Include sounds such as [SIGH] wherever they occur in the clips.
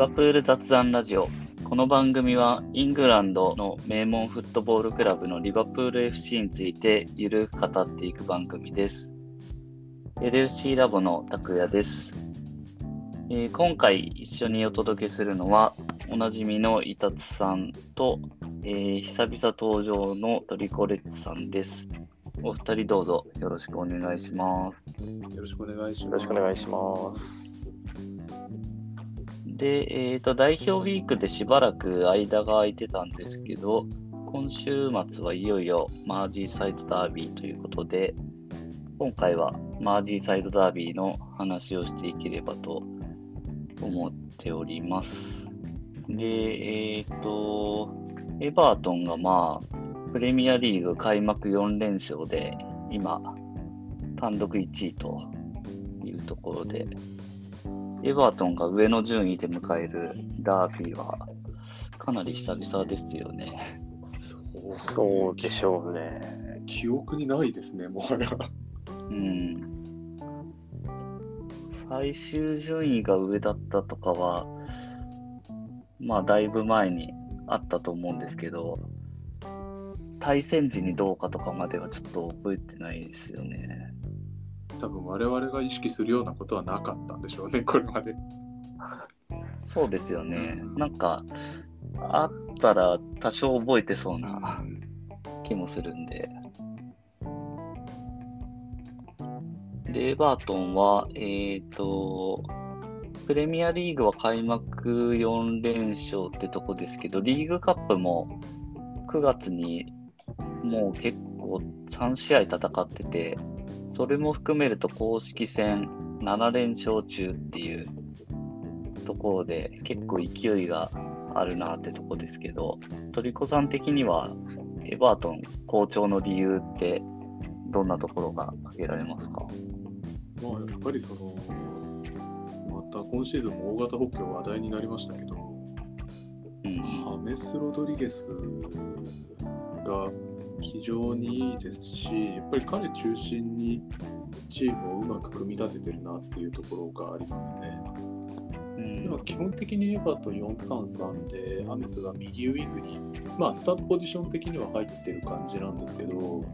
バプール雑談ラジオ。この番組はイングランドの名門フットボールクラブのリバプール FC についてゆるく語っていく番組です。LFC ラボの拓也です、えー今回一緒にお届けするのはおなじみのイタツさんと、えー久々登場のトリコレッツさんです。お二人どうぞよろしくお願いします。よろしくお願いします。よろしくお願いします。で、えっ、と、代表ウィークでしばらく間が空いてたんですけど、今週末はいよいよマージーサイドダービーということで、今回はマージーサイドダービーの話をしていければと思っております。で、えっ、と、エバートンがまあ、プレミアリーグ開幕4連勝で、今、単独1位というところで、エバートンが上の順位で迎えるダービーはかなり久々ですよね。そうでしょうね。記憶にないですね、もはや。うん。最終順位が上だったとかは、まあだいぶ前にあったと思うんですけど、対戦時にどうかとかまではちょっと覚えてないですよね。多分我々が意識するようなことはなかったんでしょうね、[LAUGHS] これまで。そうですよね。なんか、あったら多少覚えてそうな気もするんで。で、エバートンは、えっ、と、プレミアリーグは開幕4連勝ってとこですけど、リーグカップも9月にもう結構3試合戦ってて、それも含めると公式戦7連勝中っていうところで結構勢いがあるなってとこですけど、トリコさん的にはエバートン好調の理由ってどんなところが挙げられますか？まあ、やっぱりその、また今シーズンも大型補強話題になりましたけど、うん。ハメス・ロドリゲスが非常にいいですし、やっぱり彼中心にチームをうまく組み立ててるなっていうところがありますね。うん基本的にエバートン433で、ハメスが右ウィングに、まあ、スタートポジション的には入ってる感じなんですけど、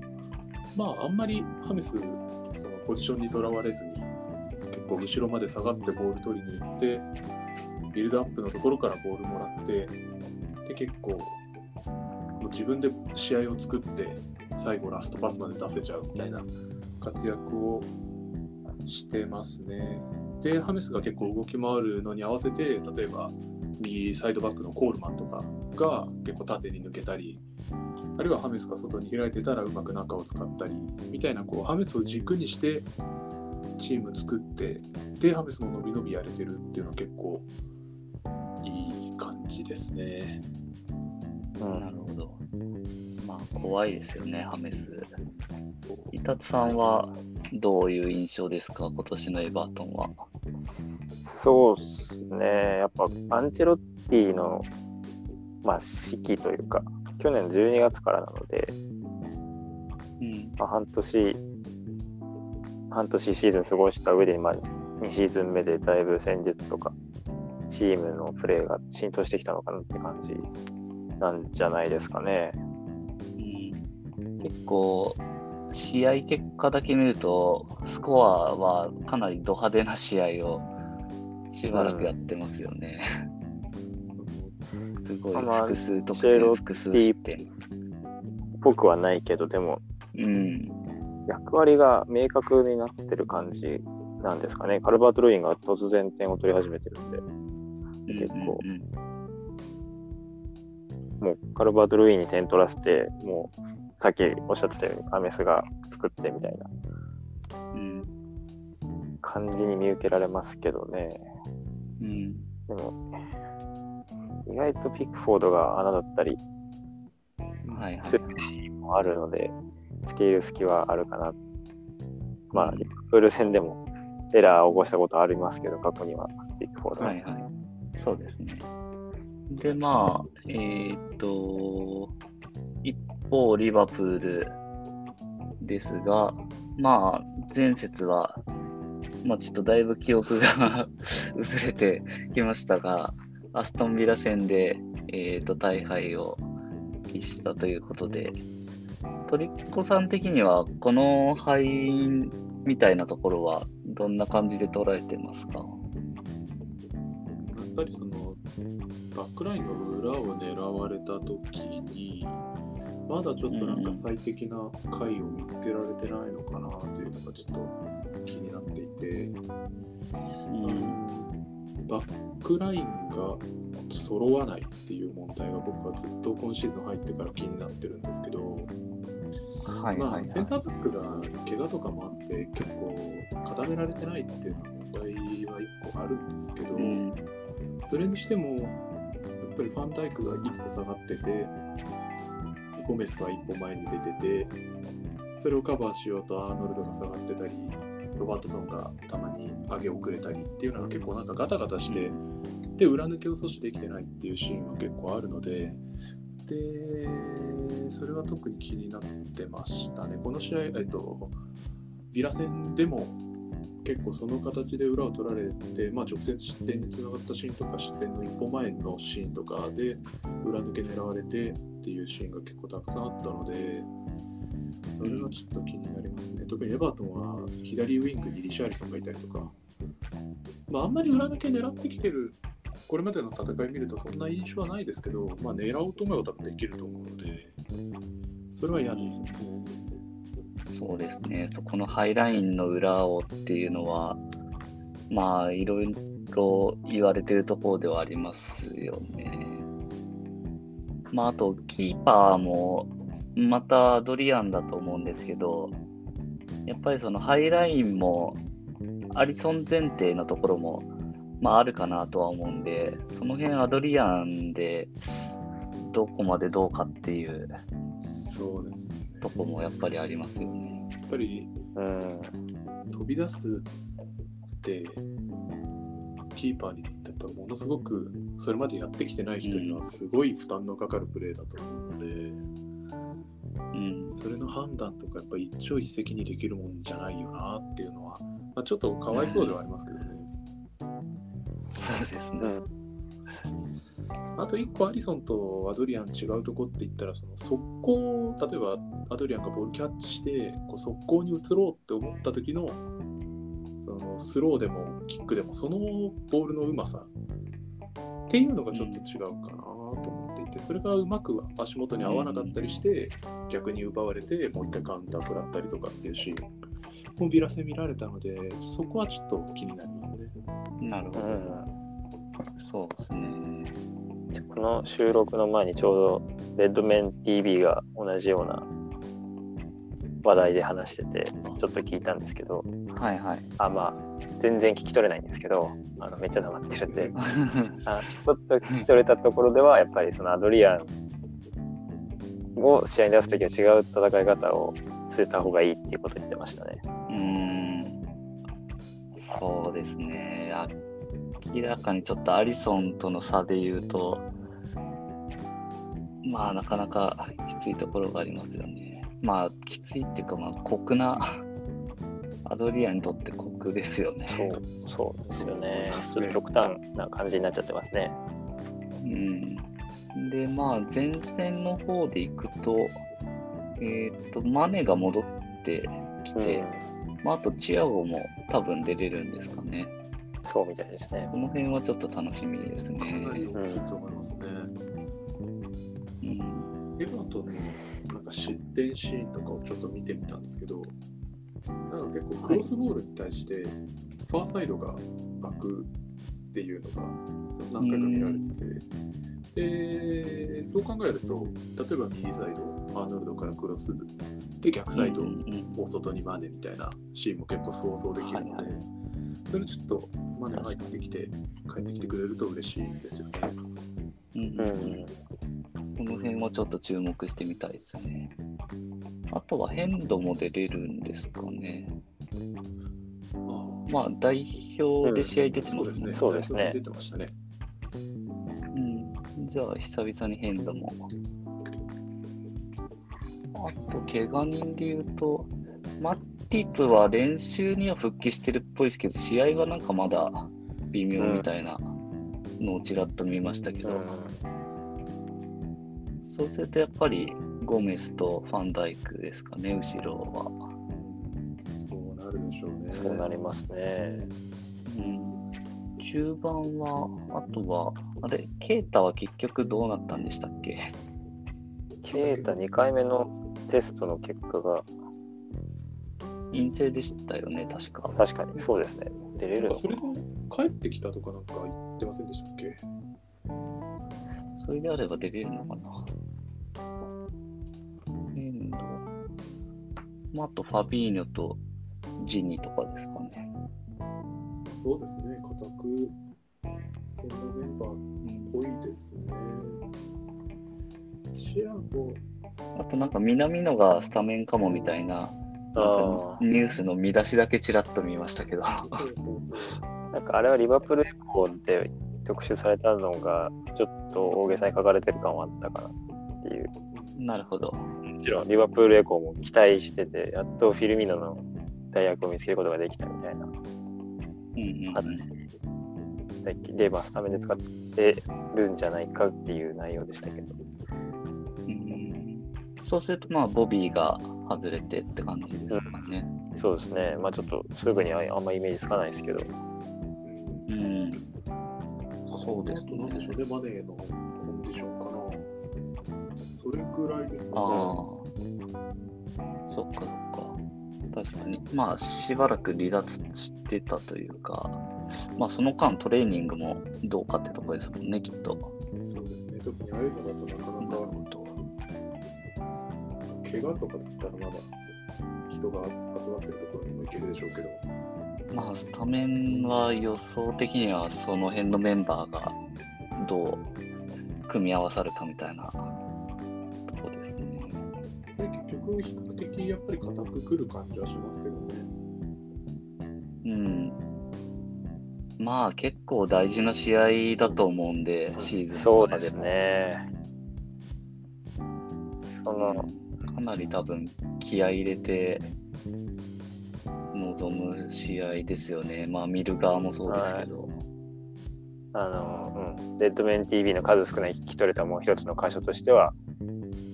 まあ、あんまりハメス、そのポジションにとらわれずに、結構後ろまで下がってボール取りに行って、ビルドアップのところからボールもらって、で結構、もう自分で試合を作って、最後ラストパスまで出せちゃうみたいな活躍をしてますね。で、ハメスが結構動き回るのに合わせて、例えば右サイドバックのコールマンとかが結構縦に抜けたり、あるいはハメスが外に開いてたらうまく中を使ったり、みたいなこうハメスを軸にしてチーム作って、で、ハメスも伸び伸びやれてるっていうのは結構いい感じですね。うんなるほど。まあ怖いですよね、ハメス。イタツさんはどういう印象ですか、今年のエバートンは。そうっすね。やっぱアンチェロッティの、まあ、指揮というか、去年12月からなので、うん。まあ、半年、半年シーズン過ごした上で、まあ、2シーズン目でだいぶ戦術とか、チームのプレーが浸透してきたのかなって感じなんじゃないですかね。うん結構、試合結果だけ見ると、スコアはかなりド派手な試合をしばらくやってますよね。すごいまあ複数得点、複数失点。僕はないけど、でも、うん。役割が明確になってる感じなんですかね。カルバート・ルインが突然点を取り始めてるんで、結構うんうんもうカルバート・ルインに点取らせて、もうさっきおっしゃってたようにアメスが作ってみたいなうん感じに見受けられますけどね。うんでも、意外とピックフォードが穴だったりするシーンもあるので、スケール隙はあるかな。まあ、リバプール戦でもエラーを起こしたことはありますけど、過去にはピックフォードは。はいはい。そうですね。で、まあ、えーっと、一方、リバプールですが、まあ、前節は、まあ、ちょっとだいぶ記憶が [LAUGHS] 薄れてきましたが、アストンビラ戦で、えー、と大敗を喫したということで、トリッコさん的には、この敗因みたいなところは、どんな感じで捉えてますか？やっぱりそのバックラインの裏を狙われた時にまだちょっとなんか最適な回を見つけられてないのかなというのがちょっと気になっていて、うん。バックラインが揃わないっていう問題が僕はずっと今シーズン入ってから気になってるんですけど、はいはい、まあ、センターバックが怪我とかもあって結構固められてないっていうのは問題は1個あるんですけど、うん。それにしてもぱりファンダイクが1個下がっててゴメスが1歩前に出ててそれをカバーしようとアーノルドが下がってたりロバートソンがたまに上げ遅れたりっていうのが結構なんかガタガタして、で裏抜けを阻止できてないっていうシーンが結構あるのででそれは特に気になってましたね。この試合、えっと、ビラ戦でも結構その形で裏を取られて、まあ、直接失点につながったシーンとか失点の一歩前のシーンとかで裏抜け狙われてっていうシーンが結構たくさんあったのでそれはちょっと気になりますね特にエバートンは左ウイングにリシャーリソンがいたりとか、まあ、あんまり裏抜け狙ってきてるこれまでの戦い見るとそんな印象はないですけど、まあ、狙おうと思えば多分できると思うのでそれは嫌ですね。そうですね、そこのハイラインの裏をっていうのは、まあ、いろいろ言われてるところではありますよね。まあ、あと、キーパーも、またドリアンだと思うんですけど、やっぱりそのハイラインも、アリソン前提のところも、まあ、あるかなとは思うんで、その辺アドリアンで、どこまでどうかっていうそうですね。とこもやっぱりありますよね。やっぱりうん。飛び出すってキーパーにとってやっぱものすごくそれまでやってきてない人にはすごい負担のかかるプレーだと思うので、うん。それの判断とかやっぱ一朝一夕にできるもんじゃないよなっていうのは、まあ、ちょっとかわいそうではありますけどね。そうですね。うん。あと一個アリソンとアドリアン違うとこって言ったらその速攻例えばアドリアンがボールキャッチしてこう速攻に移ろうって思った時のそのスローでもキックでもそのボールのうまさっていうのがちょっと違うかなと思っていてそれがうまく足元に合わなかったりして逆に奪われてもう一回カウンター食らったりとかっていうシーンもビラ戦見られたのでそこはちょっと気になりますね。なるほど。そうですね。この収録の前にちょうどレッドメン TV が同じような話題で話しててちょっと聞いたんですけどはいはい。あまあ全然聞き取れないんですけどあのめっちゃ黙ってるんで [LAUGHS] あちょっと聞き取れたところではやっぱりそのアドリアンを試合に出すときは違う戦い方をするた方がいいっていうことを言ってましたね。うーん。そうですね。明らかにちょっとアリソンとの差で言うと、まあなかなかきついところがありますよね。まあきついっていうか、まあ酷な、アドリアンにとって酷ですよね。そうそうですよね。ちょっと極端な感じになっちゃってますね。うん。で、まあ前線の方で行くと、えっ、と、マネが戻ってきて、まあ、あとチアゴも多分出れるんですかね。そうみたいですね。この辺はちょっと楽しみですね。かなり大きいと思いますね。うん、エバートンのなんか失点シーンとかをちょっと見てみたんですけど、なんか結構クロスボールに対してファーサイドが開くっていうのが何回か見られてて、でそう考えると、例えば右サイド、アーノルドからクロスで逆サイド、うんうん大外にマネみたいなシーンも結構想像できるので、はいはそれちょっとマネ入ってきて、帰ってきてくれると嬉しいですよね。うんううんんこの辺もちょっと注目してみたいですね。あとはヘンドも出れるんですかね。あまあ代表で試合出あてますね。そうですね。そうですね出てましたね。うん、じゃあ久々にヘンドも。あと、怪我人で言うと、マッティプは練習には復帰してるっぽいですけど、試合はなんかまだ微妙みたいなのをちらっと見ましたけど、うん。そうするとやっぱりゴメスとファンダイクですかね、後ろは。そうなるでしょうね。そうなりますね。うん、中盤は、あとは、あれ、ケイタは結局どうなったんでしたっけケイタ2回目のテストの結果が、陰性でしたよね、確か。確かにそうですね。出れるそれで帰ってきたとかなんか言ってませんでしたっけ？それであれば出れるのかな。エンド。まあ、あとファビーニョとジニとかですかね。そうですね、固く、そんなメンバーっぽいですね。チアゴ、あとなんか南野がスタメンかもみたいな、ニュースの見出しだけちらっと見ましたけど。あ、なんかあれはリバプールエコーで特集されたのが、ちょっと大げさに書かれてる感はあったかなっていう。なるほど。もちろんリバプールエコーも期待してて、やっとフィルミノの大学を見つけることができたみたいなうんうんまあ、スタメンで使ってるんじゃないかっていう内容でしたけど。うんうん。そうすると、まあ、ボビーが外れてって感じですかね。そうですね。まあちょっとすぐにはあんまイメージつかないですけど。うん。そうですあとなんでしょね。うね、マネーのコンディションかな。それぐらいですああよそっかそっか。確かに。まあ、しばらく離脱してたというか、まあ、その間トレーニングもどうかってとこですもんね、きっと。ね。そうですね、特にああいうのだとなかなか。怪我とかだったらまだ人が集まってるところにも行けるでしょうけど、まあ、スタメンは予想的にはその辺のメンバーがどう組み合わさるかみたいなとこですね。これ結局比較的やっぱり硬くくる感じはしますけどね。うん。まあ、結構大事な試合だと思うんで、シーズンそうです。ね。その、かなり多分気合い入れて臨む試合ですよね。まあ見る側もそうですけど。あの、うん、デッドメン TV の数少ない聞き取れたもう一つの箇所としては、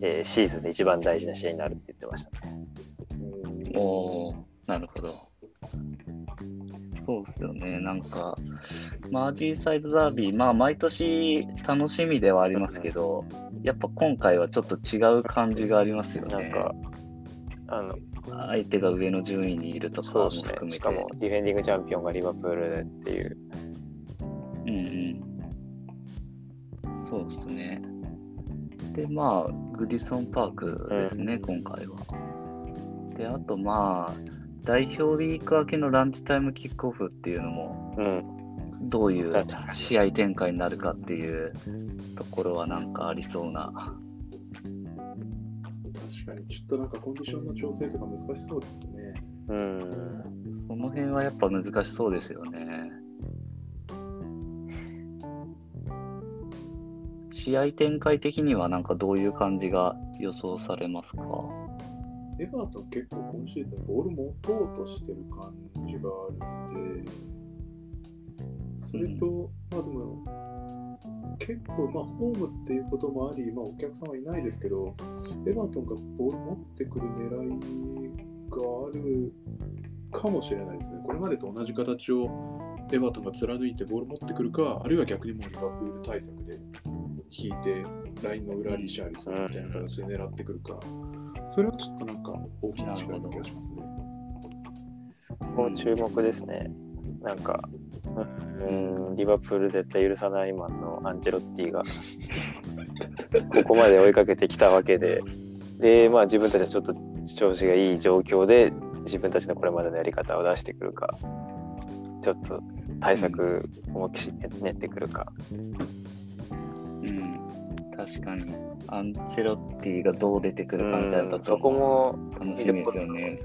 えーシーズンで一番大事な試合になるって言ってましたね。うんおおなるほど。そうですよね。なんか、マージーサイドダービー、まあ毎年楽しみではありますけど、やっぱ今回はちょっと違う感じがありますよね。なんか、あの、相手が上の順位にいるとかも。含めて。しかも、ディフェンディングチャンピオンがリバプールでっていう。うんうん。そうですね。で、まあ、グリソンパークですね、今回は。で、あとまあ、代表ウィーク明けのランチタイムキックオフっていうのも、うん。どういう試合展開になるかっていうところはなんかありそうな。確かに、ちょっとなんかコンディションの調整とか難しそうですね。うん。その辺はやっぱ難しそうですよね。試合展開的にはなんかどういう感じが予想されますか？エバートン結構今シーズンボール持とうとしてる感じがあるんで、それと、まあでも、結構、まあ、ホームっていうこともあり、まあ、お客さんはいないですけど、エバートンがボール持ってくる狙いがあるかもしれないですね。これまでと同じ形をエバートンが貫いてボール持ってくるか、あるいは逆にもうリバプール対策で引いて、ラインの裏リシャーリソンみたいな形で狙ってくるか、それはちょっとなんか大きな違いな気がしますね。こう注目ですね。なんか、うん、リバプール絶対許さないマンのアンチェロッティが、ここまで追いかけてきたわけで、で、まあ自分たちはちょっと調子がいい状況で、自分たちのこれまでのやり方を出してくるか、ちょっと対策思いっきり練ってくるか。うん、確かに。アンチェロッティがどう出てくるかみたいなとこも楽しみですよね。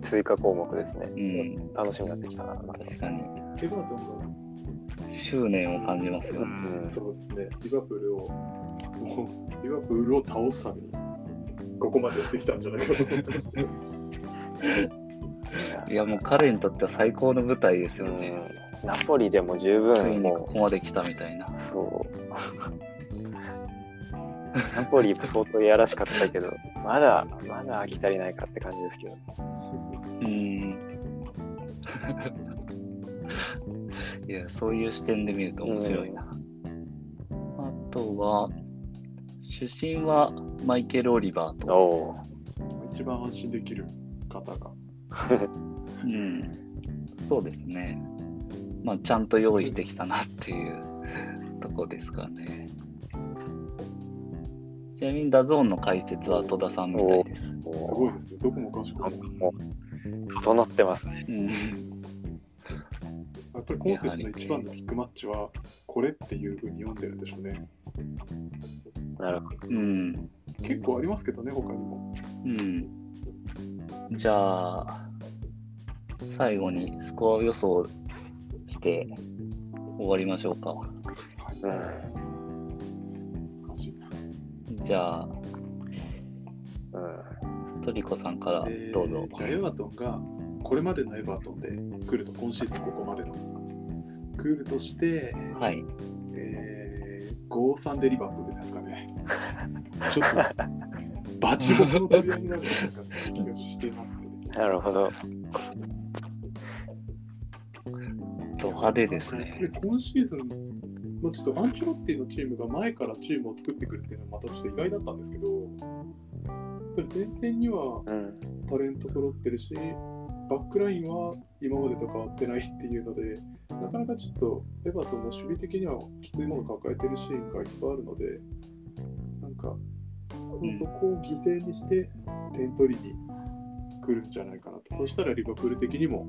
追加項目ですね。うん、楽しみになってきたな。確かに。執念を感じますよが、ね。うんそうですね、リバプールを、もうリバプールを倒すために、ここまでやってきたんじゃないかと思 [LAUGHS] いや、もう彼にとっては最高の舞台ですよね。ナポリでも十つい分もにここまで来たみたいな。う、そう。ナポリ相当いやらしかったけど、まだ、まだ飽き足りないかって感じですけど。うーん。いや、そういう視点で見ると面白いな。あとは、出身はマイケル・オリバーおと。お一番安心できる方が。うん。そうですね。まあ、ちゃんと用意してきたなっていうとこですかね。ちなみに DAZN の解説は戸田さんみたいです。ー。すごいですね。どこもかしこも整ってますね。うん。っぱり今節の一番のビッグマッチは、これっていうふうに読んでるんでしょうね。なるほど。うん。結構ありますけどね、他にも。うん。じゃあ、最後にスコア予想して終わりましょうか。はい。じゃあ、うん。トリコさんからどうぞ。じゃあ、エバートンが、これまでのエバートンで来ると、今シーズンここまでの。来るとして、はい。えー、5-3でリバプールですかね。[LAUGHS] ちょっと、バチボコの取り合いになるんじゃないかって気がしていますね。なるほど。ド派手ですでね。今シーズンのちょっとアンチェロッティのチームが前からチームを作ってくるっていうのはまたちょっと意外だったんですけど、やっぱり前線にはうん。タレント揃ってるし、バックラインは今までと変わってないっていうので、なかなかちょっとエバートンも守備的にはきついものを抱えてるシーンがいっぱいあるので、なんか、んそこを犠牲にして点取りに来るんじゃないかなと。そしたらリバプール的にも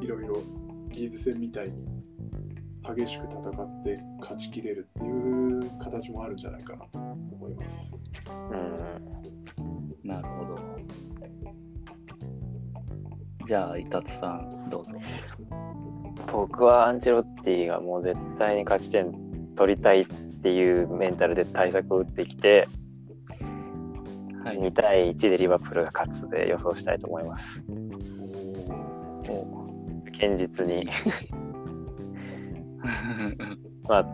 いろいろリーズ戦みたいに激しく戦って勝ちきれるっていう形もあるんじゃないかなと思います。うん。なるほど。じゃあ、イタツさん、どうぞ。僕はアンチェロッティがもう絶対に勝ち点取りたいっていうメンタルで対策を打ってきて、はい。2対1でリバプールが勝つで予想したいと思います。お堅実に。[LAUGHS] まあ、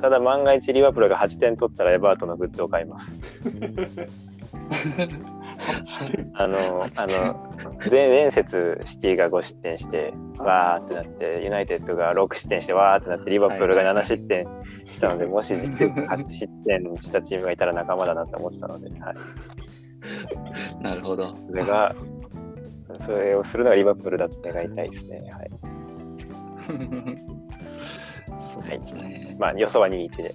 ただ万が一リバプールが8点取ったらエバートンのグッズを買います。[LAUGHS] [LAUGHS] あの、あの、前前節シティが5失点して、わーってなって、ユナイテッドが6失点して、わーってなって、リバプールが7失点したので、[LAUGHS] もし8失点したチームがいたら仲間だなって思ってたので、はい、なるほど。それが、それをするのがリバプールだって願いたいですね。はい、[LAUGHS] そうですね。まあ、予想は2-1で。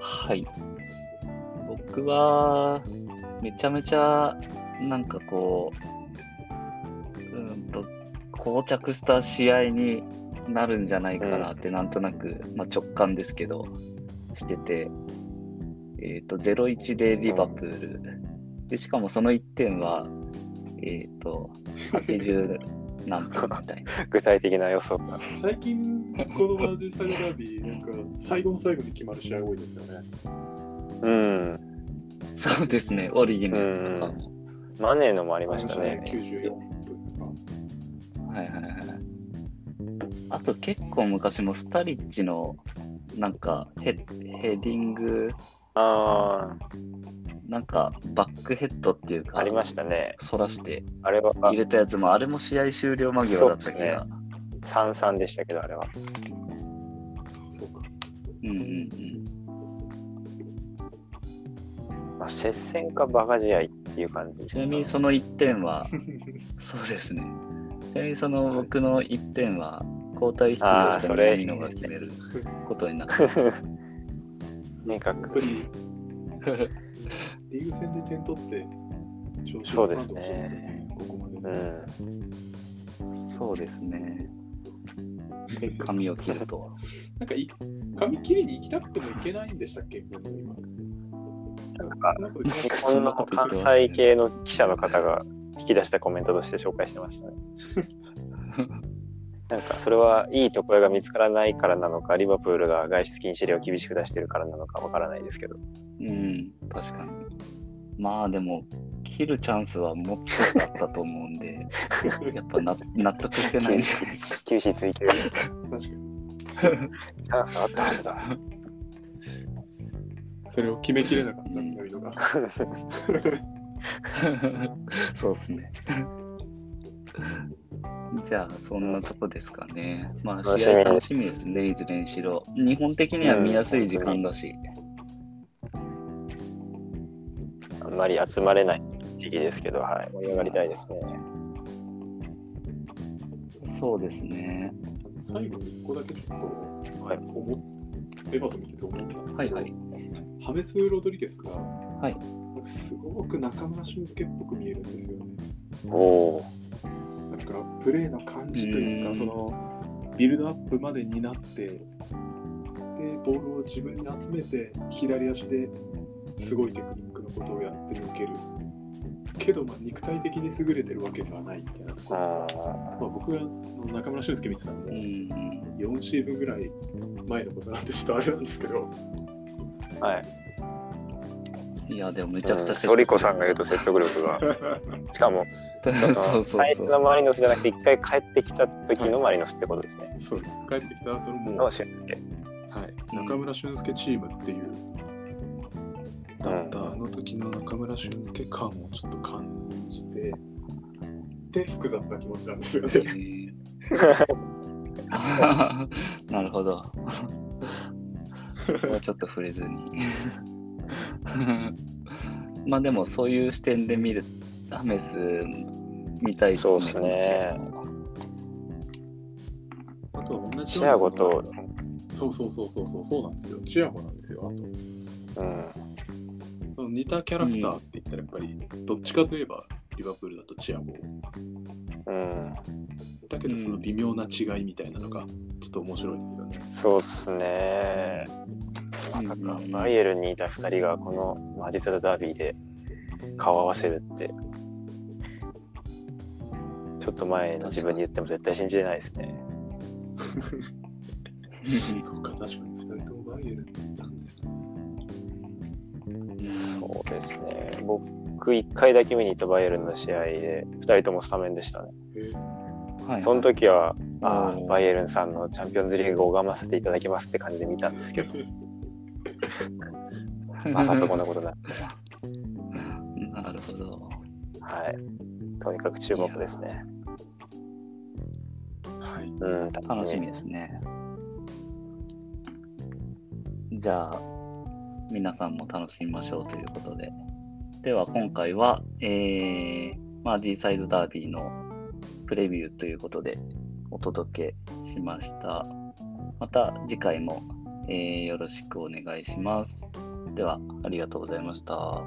はい。僕は、めちゃめちゃ、なんかこう、うーんと、膠着した試合になるんじゃないかなって、なんとなく、まあ、直感ですけど、してて、えっ、と、0-1でリバプール。で、しかもその1点は、えっ、と、80何分みたいな。具体的な予想が。最近、このマージンサイドダービー、なんか最後の最後に決まる試合多いですよね。うん。そうですね、オリギのやつとかも。マネーのもありましたね。94分とか。はいはいはい。あと結構昔もスタリッチのなんかヘヘディング、あなんかバックヘッドっていうあ、か、ありましたね。そらしてあれは入れたやつも、あれも試合終了間際だった気が。3-3でしたけど、あれは。そうか。うんうんうん。まあ、接戦かバカ試合っていう感じでちなみにその1点は、そうですね。ちなみにその僕の1点は、交代出場したあーそれ南野が決めることになって [LAUGHS] 明確。リーグ戦で点取って調子をつかんでほしいですよね、ここまで。うん。そうですね。で、髪を切ると。なんかい、髪切りに行きたくても行けないんでしたっけ、今。なんか、日本の関西系の記者の方が引き出したコメントとして紹介してましたね。[LAUGHS] なんか、それはいいところが見つからないからなのか、リバプールが外出禁止令を厳しく出してるからなのかわからないですけど。うん、確かに。まあでも、切るチャンスはもっとあったと思うんで、[LAUGHS] やっぱな納得してないんじゃないですか。[LAUGHS] 休止追求。確かに。チャンスあったはずだ。それを決めきれなかった南野が。[LAUGHS] そうっすね。じゃあ、そんなとこですかね。まあ、試合楽しみですね、いずれにしろ。日本的には見やすい時間だし。あんまり集まれない時期ですけど、はい、盛り上がりたいですね。そうですね。最後に1個だけちょっと、はい思っエヴァと見てて思ったんですけど、はいはい。ハメス・ロドリゲスが、はいなんかすごく中村俊輔っぽく見えるんですよね。おお。なんかプレーの感じというか、うんそのビルドアップまでになって、で、ボールを自分に集めて、左足ですごいテクニックのことをやって抜ける。けど、まあ、肉体的に優れてるわけではないみたいなところ。あまあ、僕が中村俊輔見てたんうで、ん。4シーズンぐらい前のことなんでちょっとあれなんですけど、ーはい。いや、でもめちゃくちゃトリコさんが言うと説得力が。[LAUGHS] しかも、[LAUGHS] 最初のマリノスじゃなくて、一回帰ってきた時のマリノスってことですね。[LAUGHS] そうです。帰ってきた後のもう、のはい。中村俊輔チームっていう、だったあの時の中村俊輔感をちょっと感じて、で、複雑な気持ちなんですよね。なるほど。そこはちょっと触れずに。[LAUGHS] まあでもそういう視点で見るハメス見たいですそうっすねあとは同じチアゴと、そうそうそうそうそうそうなんですよ。チアゴなんですよ。あとうん、その似たキャラクターって言ったらやっぱり、どっちかといえばリバプールだとチアゴ。うん、だけどその微妙な違いみたいなのがちょっと面白いですよね。そうっすね。まさかバイエルンにいた2人がこのマジサルダービーで顔合わせるって、ちょっと前の自分に言っても絶対信じれないですね。[LAUGHS] そうか、確かに2人ともバイエルンなんですよ。そうですね。僕、1回だけ見に行ったバイエルンの試合で、2人ともスタメンでしたね。その時は、あ、バイエルンさんのチャンピオンズリーグを拝ませていただきますって感じで見たんですけど、[LAUGHS] まさかこんなことない。[LAUGHS] なるほど。はい。とにかく注目ですね。はい。うん、楽しみですね。じゃあ、皆さんも楽しみましょうということで。では、今回は、えー、マージーサイドダービーのプレビューということでお届けしました。また次回も、えーよろしくお願いします。では、ありがとうございました。